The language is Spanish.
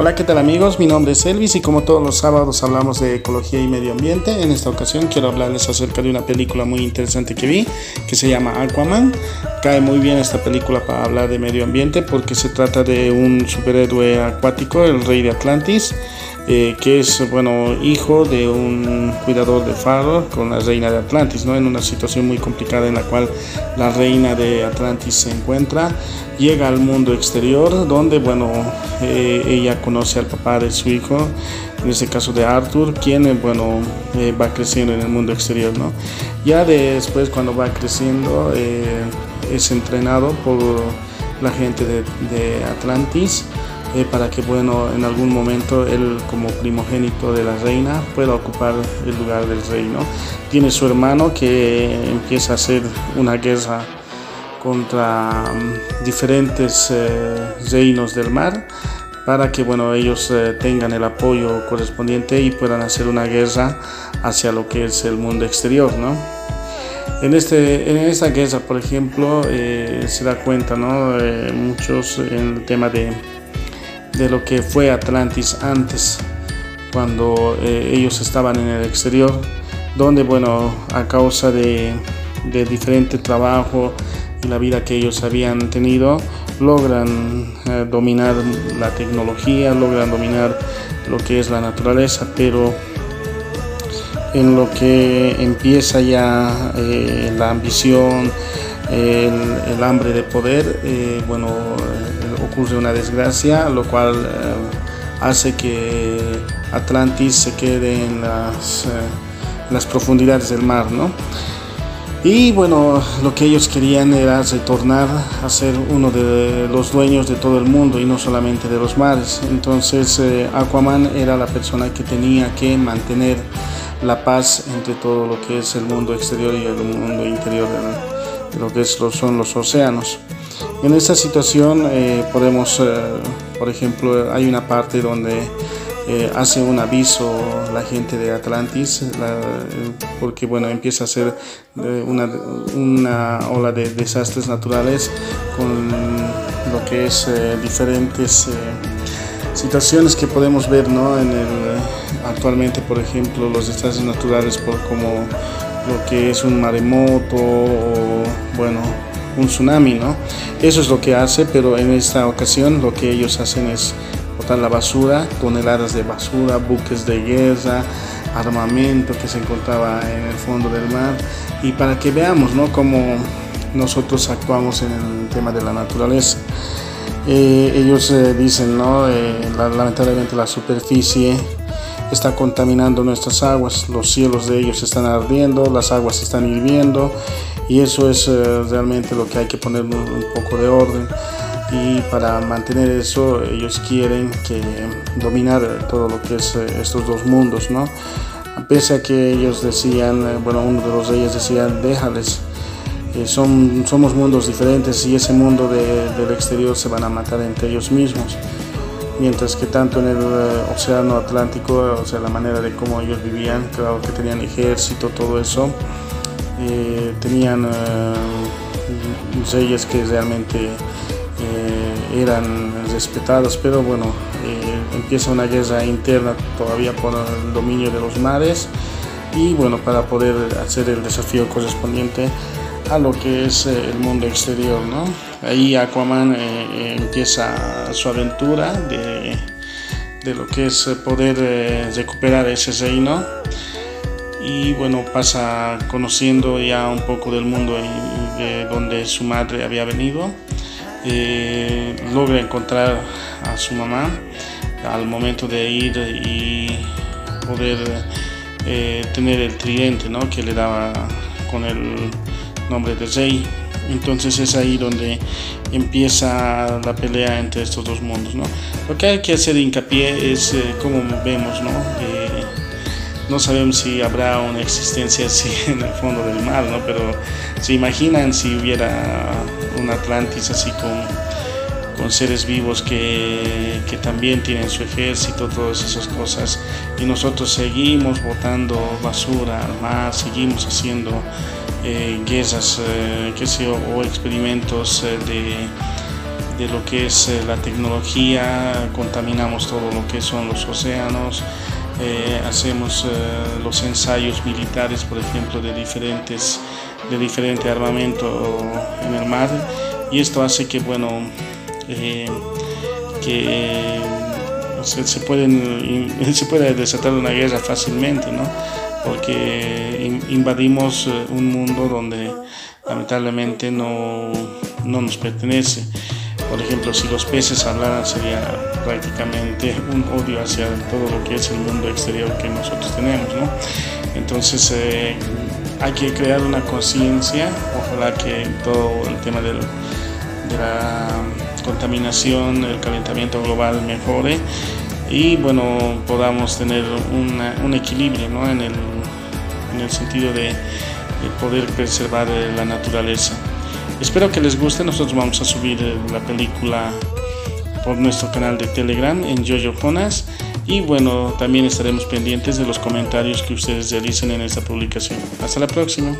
Hola, ¿qué tal amigos? Mi nombre es Elvis y como todos los sábados hablamos de ecología y medio ambiente. En esta ocasión quiero hablarles acerca de una película muy interesante que vi que se llama Aquaman. Cae muy bien esta película para hablar de medio ambiente porque se trata de un superhéroe acuático, el rey de Atlantis, eh, que es bueno hijo de un cuidador de faro con la reina de Atlantis, ¿no? en una situación muy complicada en la cual la reina de Atlantis se encuentra, llega al mundo exterior donde bueno eh, ella conoce al papá de su hijo, en este caso de Arthur, quien eh, bueno va creciendo en el mundo exterior, ¿no? Ya después cuando va creciendo es entrenado por la gente de, de Atlantis eh, para que bueno en algún momento él como primogénito de la reina pueda ocupar el lugar del reino tiene su hermano que empieza a hacer una guerra contra mm, diferentes eh, reinos del mar para que bueno ellos eh, tengan el apoyo correspondiente y puedan hacer una guerra hacia lo que es el mundo exterior ¿no? En, este, en esta guerra, por ejemplo, se da cuenta, ¿no? muchos en el tema de de lo que fue Atlantis antes, cuando eh, ellos estaban en el exterior, donde, bueno, a causa de, de diferente trabajo y la vida que ellos habían tenido, logran eh, dominar la tecnología, logran dominar lo que es la naturaleza, pero en lo que empieza ya eh, la ambición, el, hambre de poder, bueno, ocurre una desgracia, lo cual eh, hace que Atlantis se quede en las, eh, las profundidades del mar, ¿no? Y bueno, lo que ellos querían era retornar a ser uno de los dueños de todo el mundo y no solamente de los mares. Entonces eh, Aquaman era la persona que tenía que mantener la paz entre todo lo que es el mundo exterior y el mundo interior lo que son los océanos. En esta situación eh, podemos, eh, por ejemplo, hay una parte donde eh, hace un aviso la gente de Atlantis, porque bueno, empieza a ser una, una, ola de desastres naturales con lo que es diferentes situaciones que podemos ver ¿no? en el, actualmente, por ejemplo, los desastres naturales por como lo que es un maremoto o bueno, un tsunami, ¿no? Eso es lo que hace, pero en esta ocasión lo que ellos hacen es botar la basura, toneladas de basura, buques de guerra, armamento que se encontraba en el fondo del mar y para que veamos, ¿no? Cómo nosotros actuamos en el tema de la naturaleza. Eh, ellos eh, dicen, ¿no? Eh, lamentablemente la superficie está contaminando nuestras aguas, los cielos de ellos están ardiendo, las aguas están hirviendo y eso es eh, realmente lo que hay que poner un, poco de orden y para mantener eso ellos quieren que dominar todo lo que es eh, estos dos mundos, ¿no? Pese a que ellos decían, eh, bueno, uno de los reyes decía, déjales, son, somos mundos diferentes y ese mundo del exterior se van a matar entre ellos mismos mientras que tanto en el océano Atlántico, o sea, la manera de cómo ellos vivían, claro que tenían ejército, todo eso, eh, tenían reyes eh, que realmente eh, eran respetados, pero bueno, empieza una guerra interna todavía por el dominio de los mares y bueno, para poder hacer el desafío correspondiente a lo que es el mundo exterior, ¿no? Ahí Aquaman empieza su aventura de, de, lo que es poder recuperar ese reino y bueno, pasa conociendo ya un poco del mundo de donde su madre había venido. Eh, logra encontrar a su mamá al momento de ir y poder eh, tener el tridente ¿no? que le daba con el nombre de rey. Entonces es ahí donde empieza la pelea entre estos dos mundos. ¿no? Lo que hay que hacer hincapié es eh, como vemos, ¿no? No sabemos si habrá una existencia así en el fondo del mar, ¿no? Pero se imaginan si hubiera un Atlantis así con, con seres vivos que, que, también tienen su ejército, todas esas cosas, y nosotros seguimos botando basura al mar, seguimos haciendo eh, guerras, eh, qué sé o experimentos eh, de de lo que es eh, la tecnología, contaminamos todo lo que son los océanos, eh, hacemos eh, los ensayos militares, por ejemplo, de diferentes de diferente armamento en el mar y esto hace que bueno que se, pueden, se puede desatar una guerra fácilmente, ¿no? porque invadimos un mundo donde lamentablemente no, no nos pertenece. Por ejemplo, si los peces hablaran sería prácticamente un odio hacia todo lo que es el mundo exterior que nosotros tenemos. ¿no? Entonces eh, hay que crear una conciencia, ojalá que todo el tema de la contaminación, el calentamiento global mejore y bueno, podamos tener un equilibrio ¿no? en, el, en el sentido de poder preservar eh, la naturaleza. Espero que les guste, nosotros vamos a subir eh, la película por nuestro canal de Telegram en Jojo y bueno, también estaremos pendientes de los comentarios que ustedes realicen en esta publicación. Hasta la próxima.